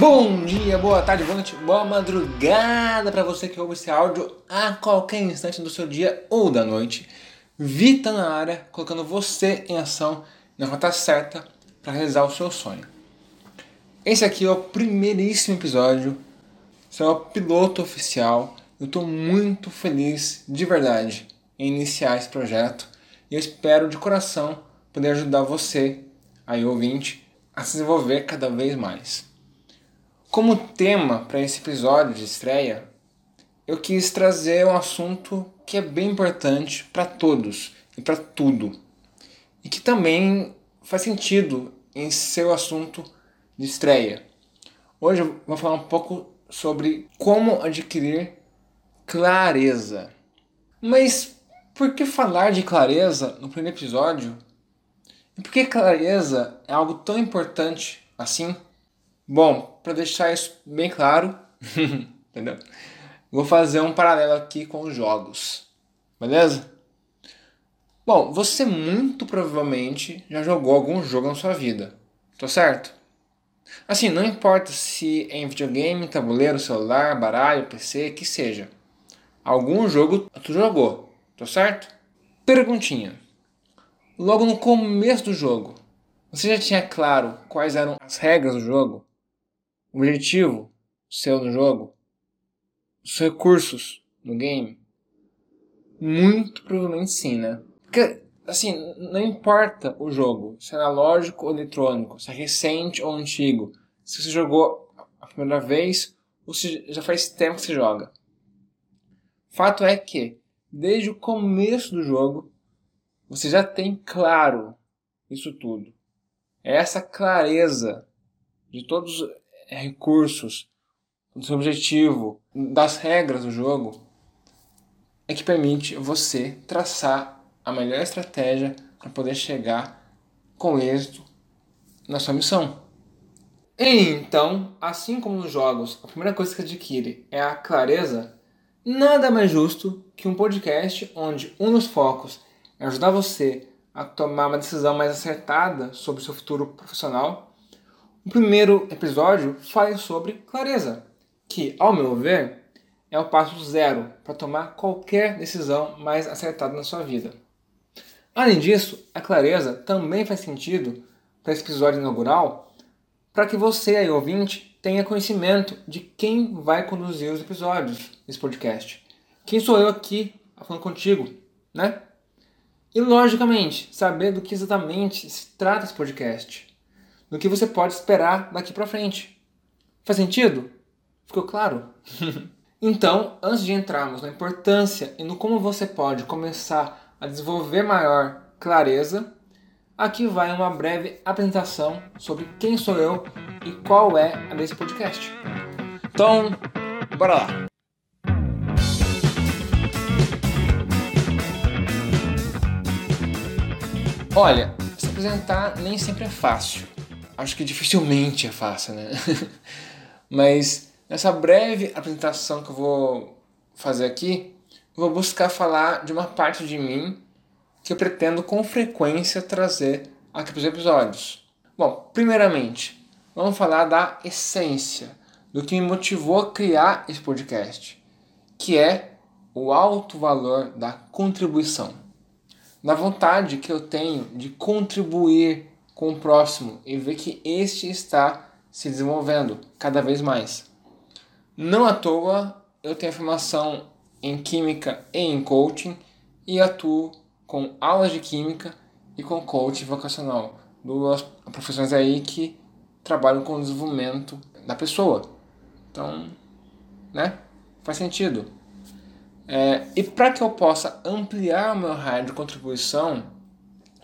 Bom dia, boa tarde, boa noite, boa madrugada para você que ouve esse áudio a qualquer instante do seu dia ou da noite. Vita na área, colocando você em ação na rota certa para realizar o seu sonho. Esse aqui é o primeiríssimo episódio, esse é o piloto oficial. Eu estou muito feliz, de verdade, em iniciar esse projeto e eu espero de coração poder ajudar você, aí ouvinte, a se desenvolver cada vez mais. Como tema para esse episódio de estreia, eu quis trazer um assunto que é bem importante para todos e para tudo, e que também faz sentido em seu assunto de estreia. Hoje eu vou falar um pouco sobre como adquirir clareza. Mas por que falar de clareza no primeiro episódio? E por que clareza é algo tão importante assim? Bom, para deixar isso bem claro, entendeu? Vou fazer um paralelo aqui com os jogos, beleza? Bom, você muito provavelmente já jogou algum jogo na sua vida, tô certo? Assim, não importa se é em videogame, tabuleiro, celular, baralho, PC, que seja. Algum jogo tu jogou, tô certo? Perguntinha. Logo no começo do jogo, você já tinha claro quais eram as regras do jogo? O objetivo seu no jogo, os recursos no game? Muito provavelmente sim, né? Porque, assim, não importa o jogo, se é analógico ou eletrônico, se é recente ou antigo, se você jogou a primeira vez ou se já faz tempo que você joga. Fato é que, desde o começo do jogo, você já tem claro isso tudo. É essa clareza de todos recursos, do seu objetivo, das regras do jogo, é que permite você traçar a melhor estratégia para poder chegar com êxito na sua missão. Então, assim como nos jogos, a primeira coisa que adquire é a clareza, nada mais justo que um podcast onde um dos focos é ajudar você a tomar uma decisão mais acertada sobre o seu futuro profissional o primeiro episódio fala sobre clareza, que, ao meu ver, é o passo zero para tomar qualquer decisão mais acertada na sua vida. Além disso, a clareza também faz sentido para esse episódio inaugural para que você, aí ouvinte, tenha conhecimento de quem vai conduzir os episódios desse podcast. Quem sou eu aqui falando contigo, né? E, logicamente, saber do que exatamente se trata esse podcast do que você pode esperar daqui para frente. Faz sentido? Ficou claro? então, antes de entrarmos na importância e no como você pode começar a desenvolver maior clareza, aqui vai uma breve apresentação sobre quem sou eu e qual é a desse podcast. Então, bora lá! Olha, se apresentar nem sempre é fácil acho que dificilmente é fácil, né? Mas nessa breve apresentação que eu vou fazer aqui, vou buscar falar de uma parte de mim que eu pretendo com frequência trazer aqui para os episódios. Bom, primeiramente, vamos falar da essência do que me motivou a criar esse podcast, que é o alto valor da contribuição. Da vontade que eu tenho de contribuir com o próximo e ver que este está se desenvolvendo cada vez mais. Não à toa eu tenho formação em química e em coaching e atuo com aulas de química e com coaching vocacional, duas profissões aí que trabalham com o desenvolvimento da pessoa. Então, né? Faz sentido. É, e para que eu possa ampliar o meu raio de contribuição,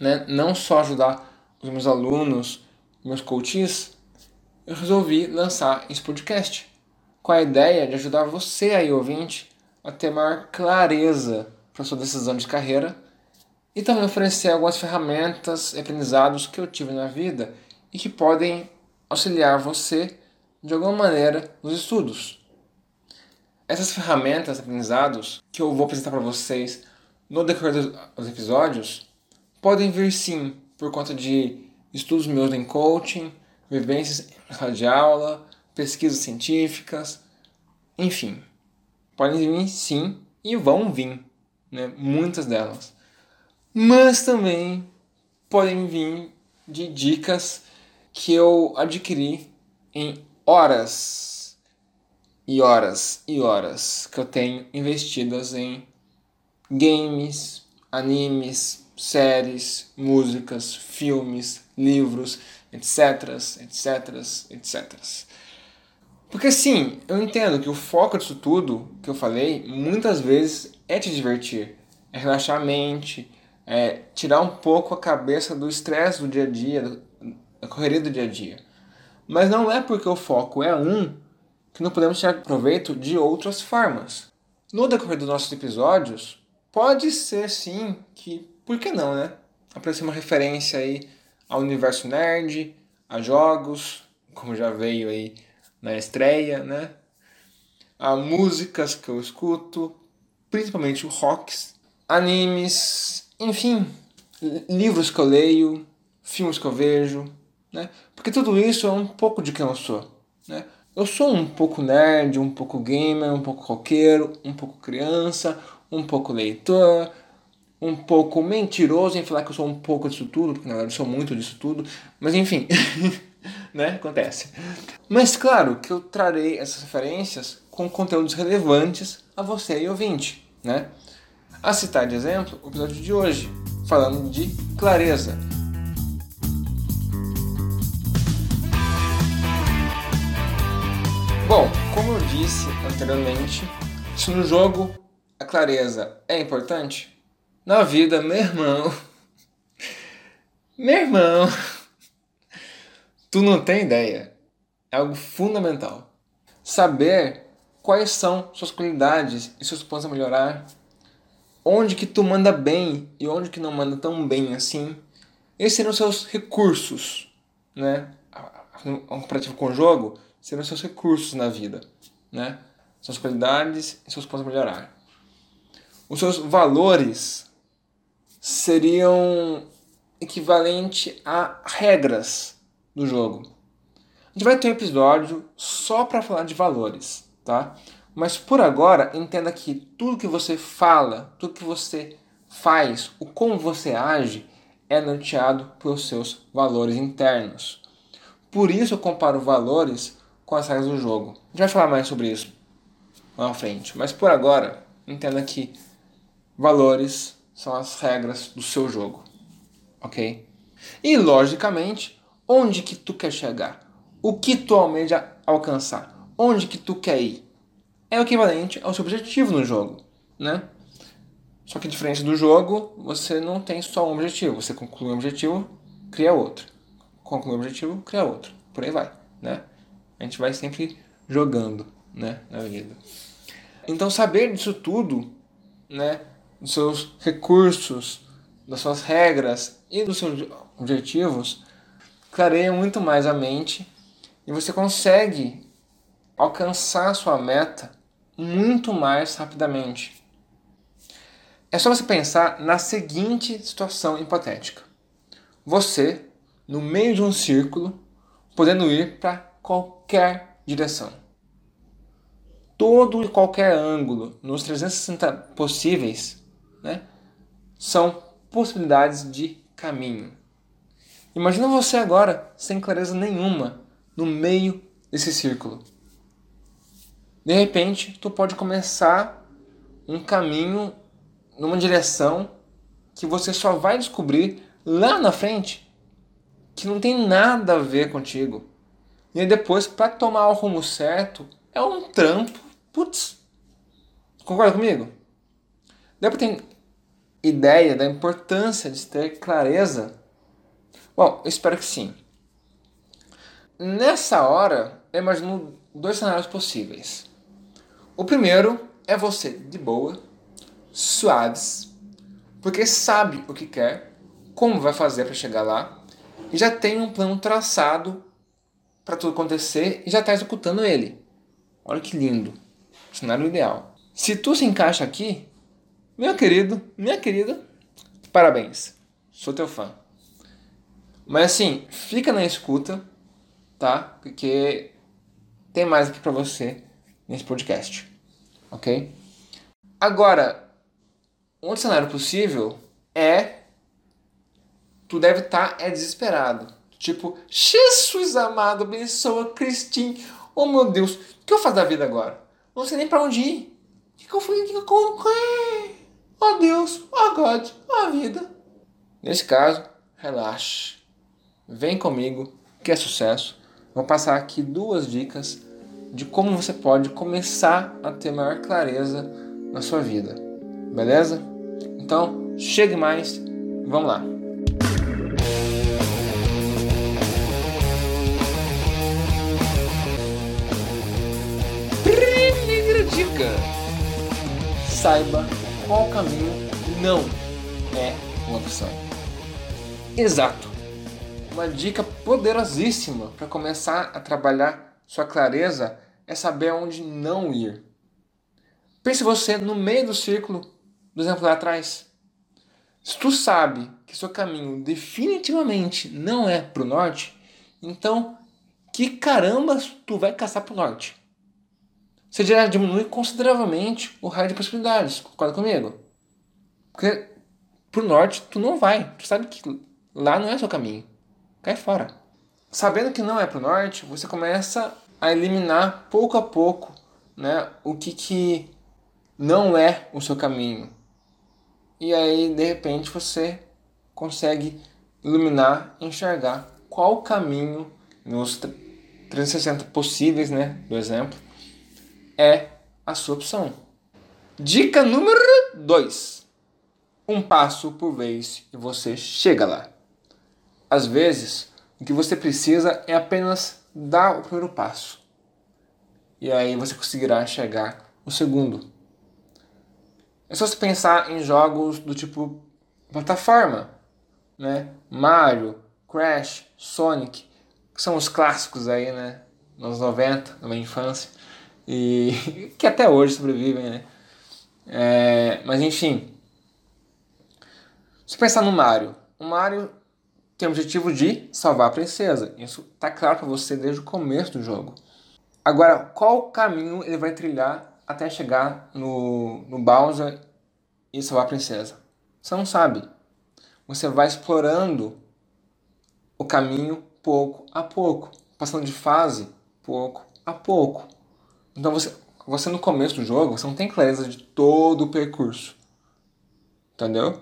né, não só ajudar os meus alunos, meus coaches, eu resolvi lançar esse podcast com a ideia de ajudar você aí, ouvinte, a ter maior clareza para sua decisão de carreira e também oferecer algumas ferramentas e aprendizados que eu tive na vida e que podem auxiliar você de alguma maneira nos estudos. Essas ferramentas, aprendizados que eu vou apresentar para vocês no decorrer dos episódios podem vir sim por conta de estudos meus em coaching, vivências em sala de aula, pesquisas científicas, enfim. Podem vir sim e vão vir, né? muitas delas. Mas também podem vir de dicas que eu adquiri em horas e horas e horas que eu tenho investidas em games, animes, séries, músicas, filmes, livros, etc, etc, etc. Porque sim, eu entendo que o foco disso tudo que eu falei muitas vezes é te divertir, é relaxar a mente, é tirar um pouco a cabeça do estresse do dia a dia, da correria do dia a dia. Mas não é porque o foco é um que não podemos tirar proveito de outras formas. No decorrer dos nossos episódios, pode ser sim que, por que não, né? Aparecer uma referência aí ao universo nerd, a jogos, como já veio aí na estreia, né? A músicas que eu escuto, principalmente rocks, animes, enfim, livros que eu leio, filmes que eu vejo, né? Porque tudo isso é um pouco de quem eu sou, né? Eu sou um pouco nerd, um pouco gamer, um pouco roqueiro, um pouco criança, um pouco leitor, um pouco mentiroso em falar que eu sou um pouco disso tudo, porque na verdade eu sou muito disso tudo, mas enfim, né? Acontece. Mas claro que eu trarei essas referências com conteúdos relevantes a você e ouvinte, né? A citar de exemplo o episódio de hoje, falando de clareza. Bom, como eu disse anteriormente, se no jogo a clareza é importante, na vida, meu irmão. Meu irmão. Tu não tem ideia. É algo fundamental. Saber quais são suas qualidades e seus pontos a melhorar. Onde que tu manda bem e onde que não manda tão bem assim. Esses serão seus recursos, né? Um comparativo com o jogo serão seus recursos na vida, né? Suas qualidades e seus pontos a melhorar. Os seus valores seriam equivalente a regras do jogo. A gente vai ter um episódio só para falar de valores, tá? Mas por agora, entenda que tudo que você fala, tudo que você faz, o como você age, é norteado pelos seus valores internos. Por isso eu comparo valores com as regras do jogo. A gente vai falar mais sobre isso lá na frente. Mas por agora, entenda que valores são as regras do seu jogo, ok? E logicamente, onde que tu quer chegar? O que tu almeja alcançar? Onde que tu quer ir? É o equivalente ao seu objetivo no jogo, né? Só que diferente do jogo, você não tem só um objetivo. Você conclui um objetivo, cria outro. Conclui um objetivo, cria outro. Por aí vai, né? A gente vai sempre jogando, né, na vida. Então saber disso tudo, né, dos seus recursos, das suas regras e dos seus objetivos, clareia muito mais a mente e você consegue alcançar a sua meta muito mais rapidamente. É só você pensar na seguinte situação hipotética: você, no meio de um círculo, podendo ir para qualquer direção. Todo e qualquer ângulo nos 360 possíveis né, são possibilidades de caminho. Imagina você agora sem clareza nenhuma no meio desse círculo. De repente, tu pode começar um caminho numa direção que você só vai descobrir lá na frente que não tem nada a ver contigo. E aí depois, para tomar o rumo certo, é um trampo. Putz, concorda comigo? Pra ter ideia da importância de ter clareza? Bom, eu espero que sim. Nessa hora, eu imagino dois cenários possíveis. O primeiro é você de boa, suaves, porque sabe o que quer, como vai fazer para chegar lá, e já tem um plano traçado para tudo acontecer e já está executando ele. Olha que lindo. Cenário ideal. Se tu se encaixa aqui, meu querido, minha querida, parabéns. Sou teu fã. Mas assim, fica na escuta, tá? Porque tem mais aqui para você nesse podcast, ok? Agora, um outro cenário possível é tu deve estar tá, é desesperado. Tipo, Jesus amado, abençoa Cristin. Oh meu Deus, o que eu faço da vida agora? Não sei nem para onde ir. O que, que eu fui? O que, que eu Oh Deus, oh God, oh vida. Nesse caso, relaxe. Vem comigo, que é sucesso. Vou passar aqui duas dicas de como você pode começar a ter maior clareza na sua vida. Beleza? Então, chegue mais, vamos lá. Primeira dica: saiba qual caminho não é uma opção. Exato. Uma dica poderosíssima para começar a trabalhar sua clareza é saber onde não ir. Pense você no meio do círculo do exemplo lá atrás. Se tu sabe que seu caminho definitivamente não é para o norte, então que caramba tu vai caçar para o norte? Você já diminui consideravelmente o raio de possibilidades. Concorda comigo? Porque pro norte tu não vai. Tu sabe que lá não é seu caminho. Cai fora. Sabendo que não é pro norte, você começa a eliminar pouco a pouco né, o que, que não é o seu caminho. E aí, de repente, você consegue iluminar, enxergar qual caminho nos 360 possíveis, né, do exemplo, é a sua opção. Dica número 2. Um passo por vez e você chega lá. Às vezes, o que você precisa é apenas dar o primeiro passo. E aí você conseguirá chegar no segundo. É só você pensar em jogos do tipo plataforma, né? Mario, Crash, Sonic, que são os clássicos aí, né? Nos 90, na minha infância e que até hoje sobrevivem, né? É, mas enfim, se pensar no Mario, o Mario tem o objetivo de salvar a princesa. Isso tá claro para você desde o começo do jogo. Agora, qual caminho ele vai trilhar até chegar no, no Bowser e salvar a princesa? Você não sabe. Você vai explorando o caminho pouco a pouco, passando de fase pouco a pouco. Então você, você no começo do jogo, você não tem clareza de todo o percurso. Entendeu?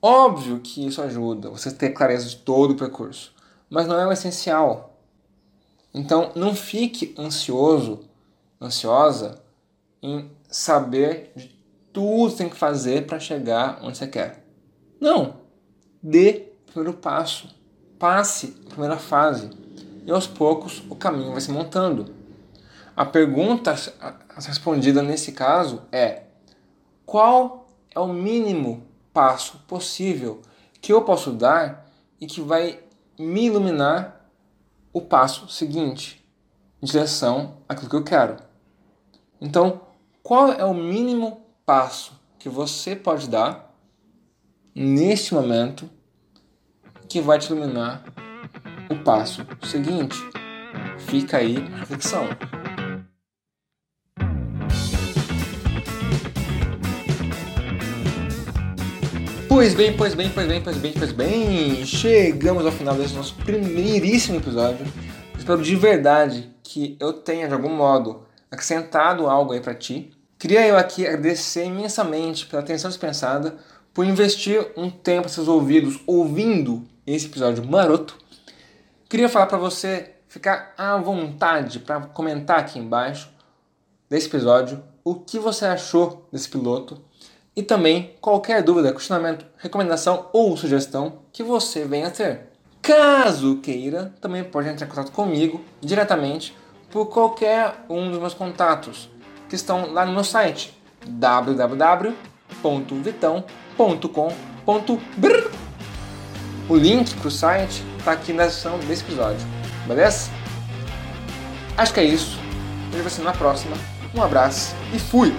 Óbvio que isso ajuda, você ter clareza de todo o percurso. Mas não é o essencial. Então não fique ansioso, ansiosa em saber de tudo que tem que fazer para chegar onde você quer. Não. Dê o primeiro passo. Passe a primeira fase. E aos poucos o caminho vai se montando. A pergunta respondida nesse caso é: qual é o mínimo passo possível que eu posso dar e que vai me iluminar o passo seguinte em direção àquilo que eu quero? Então, qual é o mínimo passo que você pode dar neste momento que vai te iluminar o passo seguinte? Fica aí a reflexão. Pois bem, pois bem, pois bem, pois bem, pois bem, chegamos ao final desse nosso primeiríssimo episódio. Espero de verdade que eu tenha de algum modo acrescentado algo aí para ti. Queria eu aqui agradecer imensamente pela atenção dispensada, por investir um tempo seus ouvidos ouvindo esse episódio maroto. Queria falar para você ficar à vontade para comentar aqui embaixo desse episódio o que você achou desse piloto e também qualquer dúvida, questionamento, recomendação ou sugestão que você venha ter. Caso queira, também pode entrar em contato comigo diretamente por qualquer um dos meus contatos que estão lá no meu site www.vitão.com.br. O link para o site está aqui na descrição desse episódio, beleza? Acho que é isso. Vejo você na próxima. Um abraço e fui!